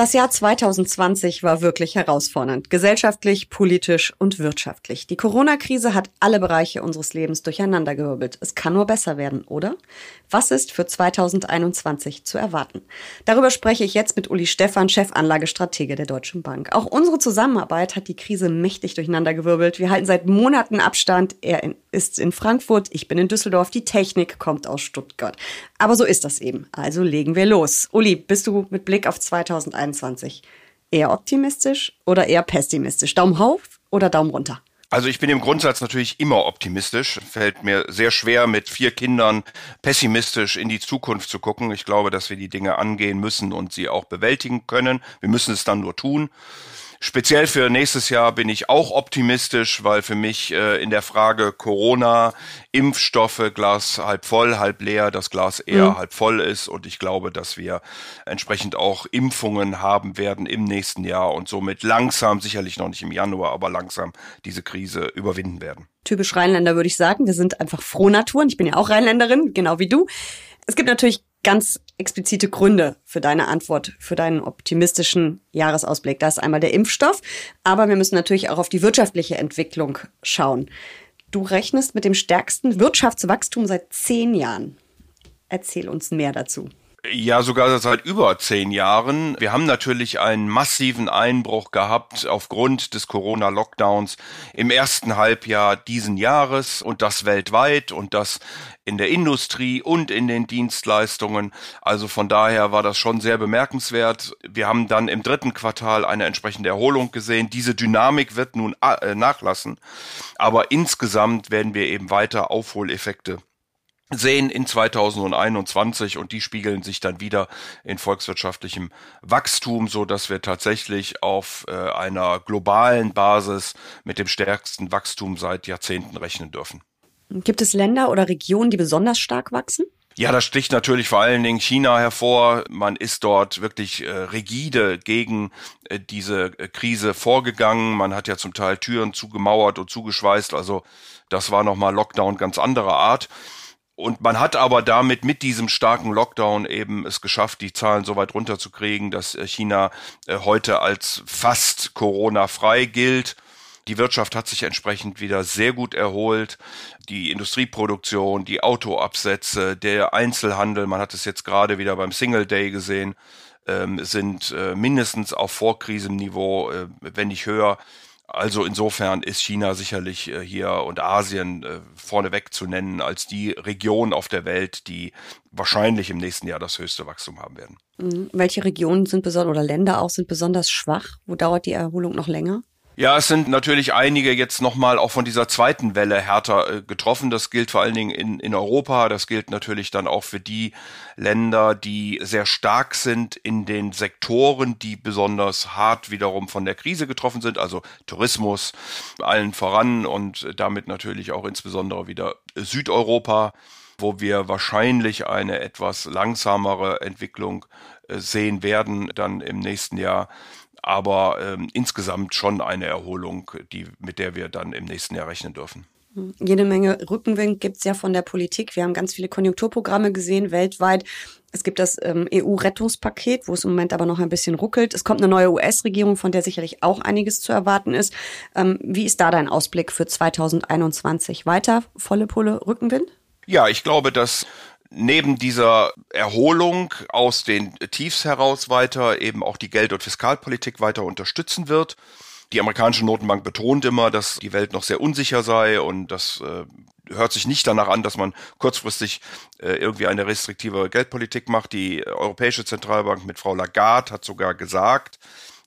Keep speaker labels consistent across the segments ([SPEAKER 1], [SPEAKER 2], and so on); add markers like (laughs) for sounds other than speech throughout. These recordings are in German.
[SPEAKER 1] Das Jahr 2020 war wirklich herausfordernd, gesellschaftlich, politisch und wirtschaftlich. Die Corona-Krise hat alle Bereiche unseres Lebens durcheinandergewirbelt. Es kann nur besser werden, oder? Was ist für 2021 zu erwarten? Darüber spreche ich jetzt mit Uli Stephan, Chefanlagestratege der Deutschen Bank. Auch unsere Zusammenarbeit hat die Krise mächtig durcheinandergewirbelt. Wir halten seit Monaten Abstand. Er ist in Frankfurt, ich bin in Düsseldorf, die Technik kommt aus Stuttgart. Aber so ist das eben. Also legen wir los. Uli, bist du mit Blick auf 2021 eher optimistisch oder eher pessimistisch? Daumen hoch oder Daumen runter?
[SPEAKER 2] Also ich bin im Grundsatz natürlich immer optimistisch. Fällt mir sehr schwer, mit vier Kindern pessimistisch in die Zukunft zu gucken. Ich glaube, dass wir die Dinge angehen müssen und sie auch bewältigen können. Wir müssen es dann nur tun. Speziell für nächstes Jahr bin ich auch optimistisch, weil für mich äh, in der Frage Corona, Impfstoffe, Glas halb voll, halb leer, das Glas eher mhm. halb voll ist. Und ich glaube, dass wir entsprechend auch Impfungen haben werden im nächsten Jahr und somit langsam, sicherlich noch nicht im Januar, aber langsam diese Krise überwinden werden.
[SPEAKER 1] Typisch Rheinländer würde ich sagen. Wir sind einfach Frohnaturen. Ich bin ja auch Rheinländerin, genau wie du. Es gibt natürlich ganz explizite Gründe für deine Antwort, für deinen optimistischen Jahresausblick. Da ist einmal der Impfstoff, aber wir müssen natürlich auch auf die wirtschaftliche Entwicklung schauen. Du rechnest mit dem stärksten Wirtschaftswachstum seit zehn Jahren. Erzähl uns mehr dazu.
[SPEAKER 2] Ja, sogar seit über zehn Jahren. Wir haben natürlich einen massiven Einbruch gehabt aufgrund des Corona-Lockdowns im ersten Halbjahr diesen Jahres und das weltweit und das in der Industrie und in den Dienstleistungen. Also von daher war das schon sehr bemerkenswert. Wir haben dann im dritten Quartal eine entsprechende Erholung gesehen. Diese Dynamik wird nun äh, nachlassen. Aber insgesamt werden wir eben weiter Aufholeffekte sehen in 2021 und die spiegeln sich dann wieder in volkswirtschaftlichem Wachstum, so dass wir tatsächlich auf äh, einer globalen Basis mit dem stärksten Wachstum seit Jahrzehnten rechnen dürfen.
[SPEAKER 1] Gibt es Länder oder Regionen, die besonders stark wachsen?
[SPEAKER 2] Ja, das sticht natürlich vor allen Dingen China hervor. Man ist dort wirklich äh, rigide gegen äh, diese äh, Krise vorgegangen. Man hat ja zum Teil Türen zugemauert und zugeschweißt. Also das war nochmal Lockdown ganz anderer Art. Und man hat aber damit mit diesem starken Lockdown eben es geschafft, die Zahlen so weit runterzukriegen, dass äh, China äh, heute als fast Corona-frei gilt. Die Wirtschaft hat sich entsprechend wieder sehr gut erholt. Die Industrieproduktion, die Autoabsätze, der Einzelhandel, man hat es jetzt gerade wieder beim Single Day gesehen, ähm, sind äh, mindestens auf Vorkrisenniveau, wenn nicht höher. Also insofern ist China sicherlich äh, hier und Asien äh, vorneweg zu nennen als die Region auf der Welt, die wahrscheinlich im nächsten Jahr das höchste Wachstum haben werden.
[SPEAKER 1] Mhm. Welche Regionen sind besonders oder Länder auch sind besonders schwach? Wo dauert die Erholung noch länger?
[SPEAKER 2] Ja, es sind natürlich einige jetzt nochmal auch von dieser zweiten Welle härter äh, getroffen. Das gilt vor allen Dingen in, in Europa. Das gilt natürlich dann auch für die Länder, die sehr stark sind in den Sektoren, die besonders hart wiederum von der Krise getroffen sind. Also Tourismus allen voran und damit natürlich auch insbesondere wieder Südeuropa wo wir wahrscheinlich eine etwas langsamere Entwicklung äh, sehen werden dann im nächsten Jahr aber ähm, insgesamt schon eine Erholung, die, mit der wir dann im nächsten Jahr rechnen dürfen.
[SPEAKER 1] Hm. Jede Menge Rückenwind gibt es ja von der Politik. Wir haben ganz viele Konjunkturprogramme gesehen weltweit. Es gibt das ähm, EU-Rettungspaket, wo es im Moment aber noch ein bisschen ruckelt. Es kommt eine neue US-Regierung, von der sicherlich auch einiges zu erwarten ist. Ähm, wie ist da dein Ausblick für 2021? Weiter volle Pulle Rückenwind?
[SPEAKER 2] Ja, ich glaube, dass neben dieser Erholung aus den Tiefs heraus weiter eben auch die Geld- und Fiskalpolitik weiter unterstützen wird. Die amerikanische Notenbank betont immer, dass die Welt noch sehr unsicher sei und das äh, hört sich nicht danach an, dass man kurzfristig äh, irgendwie eine restriktive Geldpolitik macht. Die Europäische Zentralbank mit Frau Lagarde hat sogar gesagt,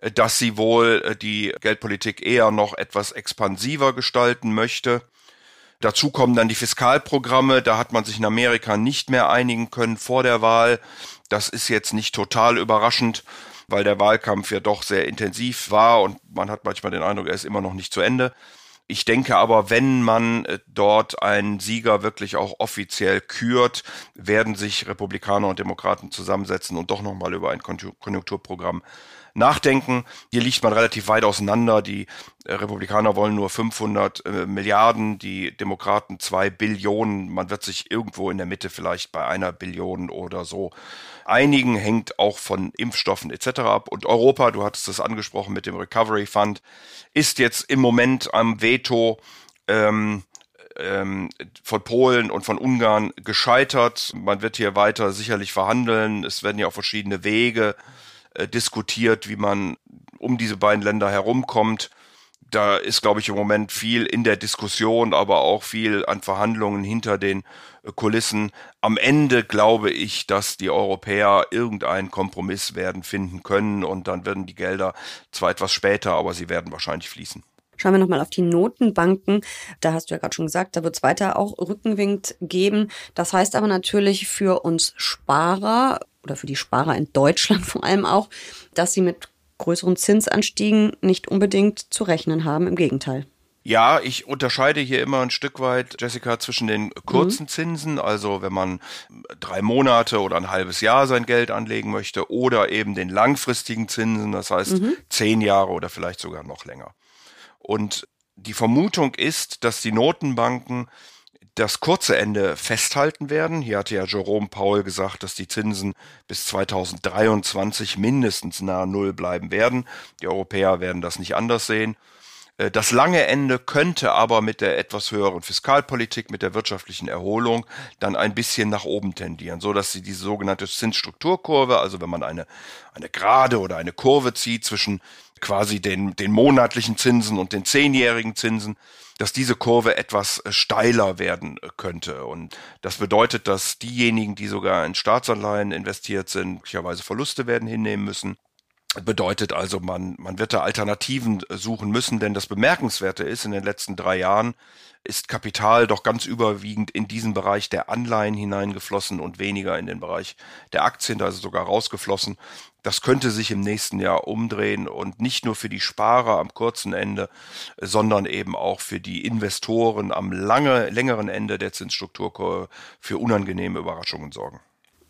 [SPEAKER 2] äh, dass sie wohl äh, die Geldpolitik eher noch etwas expansiver gestalten möchte. Dazu kommen dann die Fiskalprogramme. Da hat man sich in Amerika nicht mehr einigen können vor der Wahl. Das ist jetzt nicht total überraschend, weil der Wahlkampf ja doch sehr intensiv war und man hat manchmal den Eindruck, er ist immer noch nicht zu Ende. Ich denke aber, wenn man äh, dort einen Sieger wirklich auch offiziell kürt, werden sich Republikaner und Demokraten zusammensetzen und doch nochmal über ein Konjunkturprogramm nachdenken. Hier liegt man relativ weit auseinander. Die äh, Republikaner wollen nur 500 äh, Milliarden, die Demokraten zwei Billionen. Man wird sich irgendwo in der Mitte vielleicht bei einer Billion oder so einigen, hängt auch von Impfstoffen etc. ab. Und Europa, du hattest es angesprochen mit dem Recovery Fund, ist jetzt im Moment am Veto. Ähm, ähm, von Polen und von Ungarn gescheitert. Man wird hier weiter sicherlich verhandeln. Es werden ja auch verschiedene Wege äh, diskutiert, wie man um diese beiden Länder herumkommt. Da ist, glaube ich, im Moment viel in der Diskussion, aber auch viel an Verhandlungen hinter den äh, Kulissen. Am Ende glaube ich, dass die Europäer irgendeinen Kompromiss werden finden können und dann werden die Gelder zwar etwas später, aber sie werden wahrscheinlich fließen.
[SPEAKER 1] Schauen wir nochmal auf die Notenbanken. Da hast du ja gerade schon gesagt, da wird es weiter auch Rückenwind geben. Das heißt aber natürlich für uns Sparer oder für die Sparer in Deutschland (laughs) vor allem auch, dass sie mit größeren Zinsanstiegen nicht unbedingt zu rechnen haben. Im Gegenteil.
[SPEAKER 2] Ja, ich unterscheide hier immer ein Stück weit, Jessica, zwischen den kurzen mhm. Zinsen, also wenn man drei Monate oder ein halbes Jahr sein Geld anlegen möchte, oder eben den langfristigen Zinsen, das heißt mhm. zehn Jahre oder vielleicht sogar noch länger. Und die Vermutung ist, dass die Notenbanken das kurze Ende festhalten werden. Hier hatte ja Jerome Paul gesagt, dass die Zinsen bis 2023 mindestens nahe Null bleiben werden. Die Europäer werden das nicht anders sehen. Äh, das lange Ende könnte aber mit der etwas höheren Fiskalpolitik, mit der wirtschaftlichen Erholung dann ein bisschen nach oben tendieren, so dass sie diese sogenannte Zinsstrukturkurve, also wenn man eine, eine Gerade oder eine Kurve zieht zwischen quasi den, den monatlichen Zinsen und den zehnjährigen Zinsen, dass diese Kurve etwas äh, steiler werden äh, könnte. Und das bedeutet, dass diejenigen, die sogar in Staatsanleihen investiert sind, möglicherweise Verluste werden hinnehmen müssen. Bedeutet also, man, man wird da Alternativen äh, suchen müssen, denn das Bemerkenswerte ist, in den letzten drei Jahren ist Kapital doch ganz überwiegend in diesen Bereich der Anleihen hineingeflossen und weniger in den Bereich der Aktien, da ist es sogar rausgeflossen. Das könnte sich im nächsten Jahr umdrehen und nicht nur für die Sparer am kurzen Ende, sondern eben auch für die Investoren am lange, längeren Ende der Zinsstrukturkurve für unangenehme Überraschungen sorgen.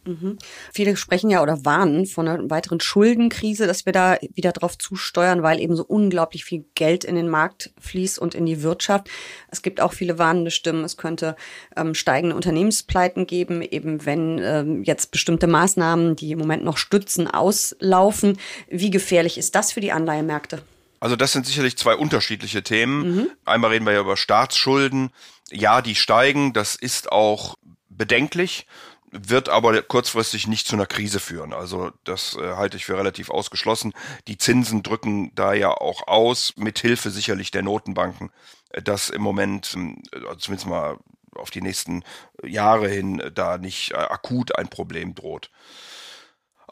[SPEAKER 1] Mhm. Viele sprechen ja oder warnen von einer weiteren Schuldenkrise, dass wir da wieder drauf zusteuern, weil eben so unglaublich viel Geld in den Markt fließt und in die Wirtschaft. Es gibt auch viele warnende Stimmen. Es könnte ähm, steigende Unternehmenspleiten geben, eben wenn ähm, jetzt bestimmte Maßnahmen, die im Moment noch stützen, auslaufen. Wie gefährlich ist das für die Anleihemärkte?
[SPEAKER 2] Also das sind sicherlich zwei unterschiedliche Themen. Mhm. Einmal reden wir ja über Staatsschulden. Ja, die steigen. Das ist auch bedenklich wird aber kurzfristig nicht zu einer Krise führen. Also das äh, halte ich für relativ ausgeschlossen. Die Zinsen drücken da ja auch aus, mit Hilfe sicherlich der Notenbanken, äh, dass im Moment, äh, zumindest mal auf die nächsten Jahre hin, äh, da nicht äh, akut ein Problem droht.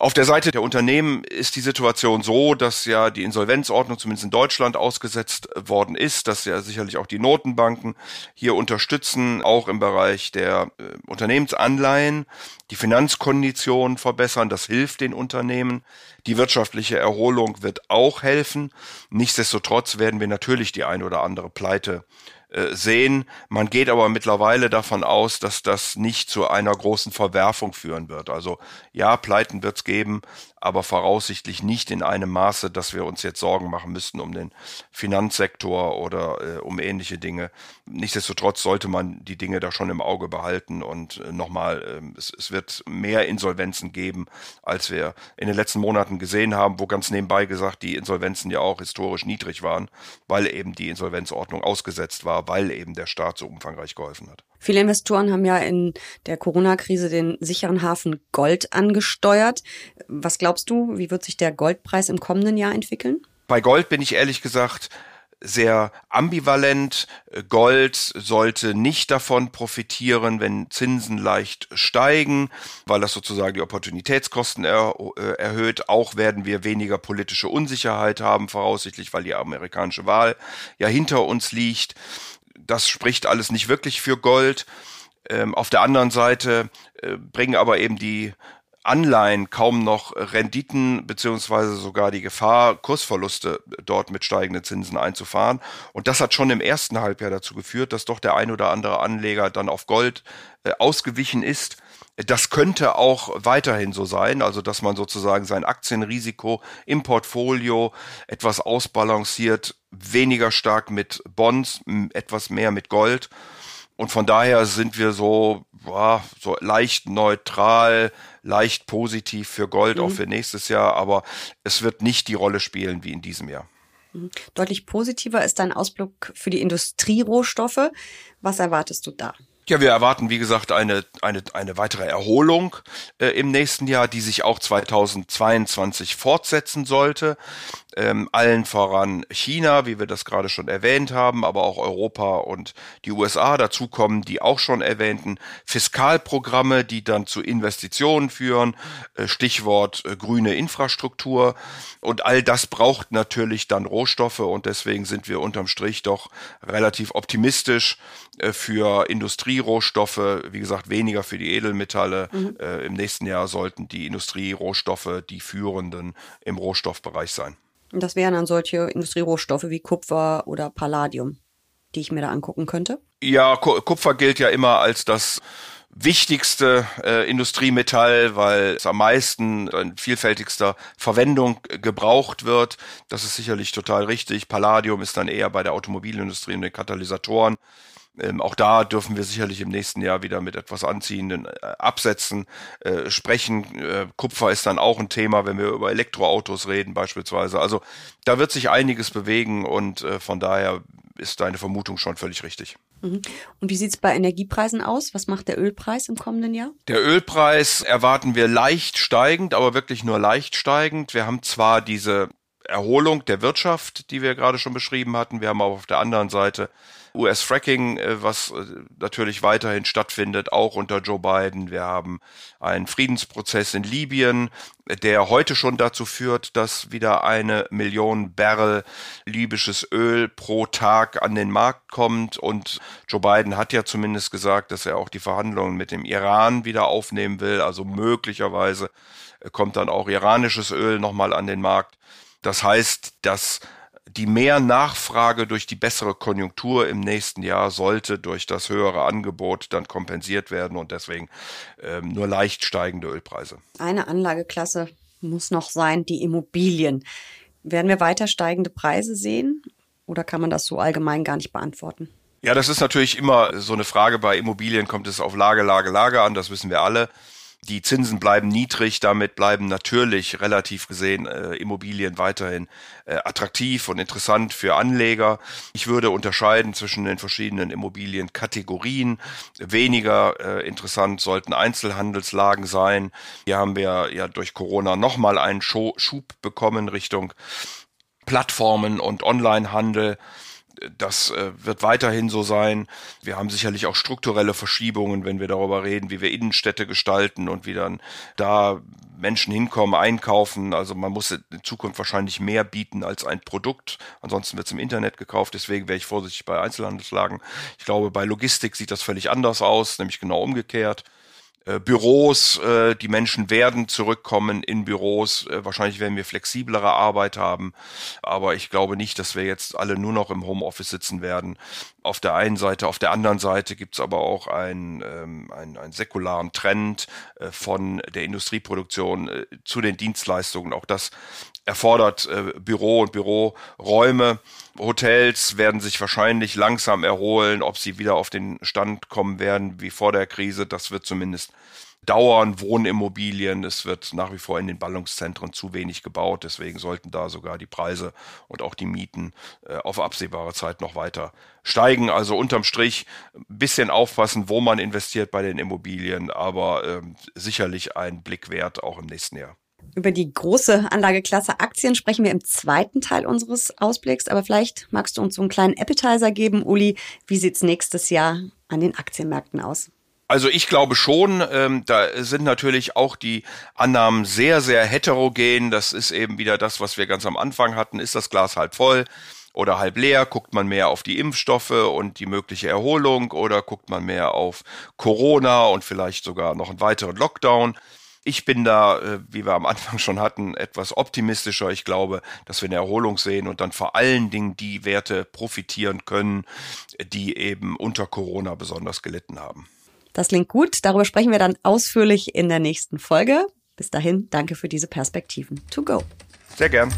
[SPEAKER 2] Auf der Seite der Unternehmen ist die Situation so, dass ja die Insolvenzordnung zumindest in Deutschland ausgesetzt worden ist, dass ja sicherlich auch die Notenbanken hier unterstützen, auch im Bereich der äh, Unternehmensanleihen, die Finanzkonditionen verbessern, das hilft den Unternehmen. Die wirtschaftliche Erholung wird auch helfen. Nichtsdestotrotz werden wir natürlich die ein oder andere Pleite äh, sehen. Man geht aber mittlerweile davon aus, dass das nicht zu einer großen Verwerfung führen wird. Also ja, Pleiten wird es geben, aber voraussichtlich nicht in einem Maße, dass wir uns jetzt Sorgen machen müssten um den Finanzsektor oder äh, um ähnliche Dinge. Nichtsdestotrotz sollte man die Dinge da schon im Auge behalten und äh, nochmal, äh, es, es wird mehr Insolvenzen geben, als wir in den letzten Monaten gesehen haben, wo ganz nebenbei gesagt die Insolvenzen ja auch historisch niedrig waren, weil eben die Insolvenzordnung ausgesetzt war, weil eben der Staat so umfangreich geholfen hat.
[SPEAKER 1] Viele Investoren haben ja in der Corona-Krise den sicheren Hafen Gold angesteuert. Was glaubst du, wie wird sich der Goldpreis im kommenden Jahr entwickeln?
[SPEAKER 2] Bei Gold bin ich ehrlich gesagt sehr ambivalent. Gold sollte nicht davon profitieren, wenn Zinsen leicht steigen, weil das sozusagen die Opportunitätskosten er, äh, erhöht. Auch werden wir weniger politische Unsicherheit haben, voraussichtlich, weil die amerikanische Wahl ja hinter uns liegt das spricht alles nicht wirklich für Gold. Ähm, auf der anderen Seite äh, bringen aber eben die Anleihen kaum noch Renditen beziehungsweise sogar die Gefahr, Kursverluste dort mit steigenden Zinsen einzufahren. Und das hat schon im ersten Halbjahr dazu geführt, dass doch der ein oder andere Anleger dann auf Gold äh, ausgewichen ist. Das könnte auch weiterhin so sein, also dass man sozusagen sein Aktienrisiko im Portfolio etwas ausbalanciert, weniger stark mit Bonds, etwas mehr mit Gold. Und von daher sind wir so, boah, so leicht neutral, leicht positiv für Gold, mhm. auch für nächstes Jahr, aber es wird nicht die Rolle spielen wie in diesem Jahr.
[SPEAKER 1] Mhm. Deutlich positiver ist dein Ausblick für die Industrierohstoffe. Was erwartest du da?
[SPEAKER 2] Ja, wir erwarten, wie gesagt, eine, eine, eine weitere Erholung äh, im nächsten Jahr, die sich auch 2022 fortsetzen sollte ähm, allen voran China, wie wir das gerade schon erwähnt haben, aber auch Europa und die USA. Dazu kommen die auch schon erwähnten Fiskalprogramme, die dann zu Investitionen führen, äh, Stichwort äh, grüne Infrastruktur. Und all das braucht natürlich dann Rohstoffe und deswegen sind wir unterm Strich doch relativ optimistisch äh, für Industrierohstoffe. Wie gesagt, weniger für die Edelmetalle. Mhm. Äh, Im nächsten Jahr sollten die Industrierohstoffe die führenden im Rohstoffbereich sein.
[SPEAKER 1] Und das wären dann solche Industrierohstoffe wie Kupfer oder Palladium, die ich mir da angucken könnte.
[SPEAKER 2] Ja, Kupfer gilt ja immer als das wichtigste äh, Industriemetall, weil es am meisten in vielfältigster Verwendung gebraucht wird. Das ist sicherlich total richtig. Palladium ist dann eher bei der Automobilindustrie und den Katalysatoren. Ähm, auch da dürfen wir sicherlich im nächsten Jahr wieder mit etwas anziehenden äh, Absätzen äh, sprechen. Äh, Kupfer ist dann auch ein Thema, wenn wir über Elektroautos reden beispielsweise. Also da wird sich einiges bewegen und äh, von daher ist deine Vermutung schon völlig richtig.
[SPEAKER 1] Mhm. Und wie sieht es bei Energiepreisen aus? Was macht der Ölpreis im kommenden Jahr?
[SPEAKER 2] Der Ölpreis erwarten wir leicht steigend, aber wirklich nur leicht steigend. Wir haben zwar diese Erholung der Wirtschaft, die wir gerade schon beschrieben hatten, wir haben aber auf der anderen Seite US-Fracking, äh, was äh, natürlich weiterhin stattfindet, auch unter Joe Biden. Wir haben einen Friedensprozess in Libyen, der heute schon dazu führt, dass wieder eine Million Barrel libysches Öl pro Tag an den Markt kommt. Und Joe Biden hat ja zumindest gesagt, dass er auch die Verhandlungen mit dem Iran wieder aufnehmen will. Also möglicherweise kommt dann auch iranisches Öl nochmal an den Markt. Das heißt, dass die mehr Nachfrage durch die bessere Konjunktur im nächsten Jahr sollte durch das höhere Angebot dann kompensiert werden und deswegen ähm, nur leicht steigende Ölpreise.
[SPEAKER 1] Eine Anlageklasse muss noch sein, die Immobilien. Werden wir weiter steigende Preise sehen oder kann man das so allgemein gar nicht beantworten?
[SPEAKER 2] Ja, das ist natürlich immer so eine Frage. Bei Immobilien kommt es auf Lage, Lage, Lage an, das wissen wir alle. Die Zinsen bleiben niedrig, damit bleiben natürlich relativ gesehen äh, Immobilien weiterhin äh, attraktiv und interessant für Anleger. Ich würde unterscheiden zwischen den verschiedenen Immobilienkategorien. Weniger äh, interessant sollten Einzelhandelslagen sein. Hier haben wir ja durch Corona nochmal einen Schub bekommen Richtung Plattformen und Onlinehandel das äh, wird weiterhin so sein. Wir haben sicherlich auch strukturelle Verschiebungen, wenn wir darüber reden, wie wir Innenstädte gestalten und wie dann da Menschen hinkommen, einkaufen. Also man muss in Zukunft wahrscheinlich mehr bieten als ein Produkt. Ansonsten wird es im Internet gekauft. Deswegen wäre ich vorsichtig bei Einzelhandelslagen. Ich glaube, bei Logistik sieht das völlig anders aus, nämlich genau umgekehrt. Äh, Büros, äh, die Menschen werden zurückkommen in Büros. Äh, wahrscheinlich werden wir flexiblere Arbeit haben, aber ich glaube nicht, dass wir jetzt alle nur noch im Homeoffice sitzen werden. Auf der einen Seite, auf der anderen Seite gibt es aber auch einen, ähm, einen, einen säkularen Trend äh, von der Industrieproduktion äh, zu den Dienstleistungen. Auch das erfordert äh, Büro und Büroräume. Hotels werden sich wahrscheinlich langsam erholen. Ob sie wieder auf den Stand kommen werden wie vor der Krise, das wird zumindest dauern. Wohnimmobilien, es wird nach wie vor in den Ballungszentren zu wenig gebaut. Deswegen sollten da sogar die Preise und auch die Mieten äh, auf absehbare Zeit noch weiter steigen. Also unterm Strich ein bisschen aufpassen, wo man investiert bei den Immobilien, aber äh, sicherlich ein Blick wert auch im nächsten Jahr.
[SPEAKER 1] Über die große Anlageklasse Aktien sprechen wir im zweiten Teil unseres Ausblicks. Aber vielleicht magst du uns so einen kleinen Appetizer geben, Uli. Wie sieht's nächstes Jahr an den Aktienmärkten aus?
[SPEAKER 2] Also ich glaube schon, ähm, da sind natürlich auch die Annahmen sehr, sehr heterogen. Das ist eben wieder das, was wir ganz am Anfang hatten. Ist das Glas halb voll? oder halb leer? Guckt man mehr auf die Impfstoffe und die mögliche Erholung oder guckt man mehr auf Corona und vielleicht sogar noch einen weiteren Lockdown? Ich bin da, äh, wie wir am Anfang schon hatten, etwas optimistischer. Ich glaube, dass wir eine Erholung sehen und dann vor allen Dingen die Werte profitieren können, die eben unter Corona besonders gelitten haben.
[SPEAKER 1] Das klingt gut. Darüber sprechen wir dann ausführlich in der nächsten Folge. Bis dahin, danke für diese Perspektiven. To go.
[SPEAKER 2] Sehr gern.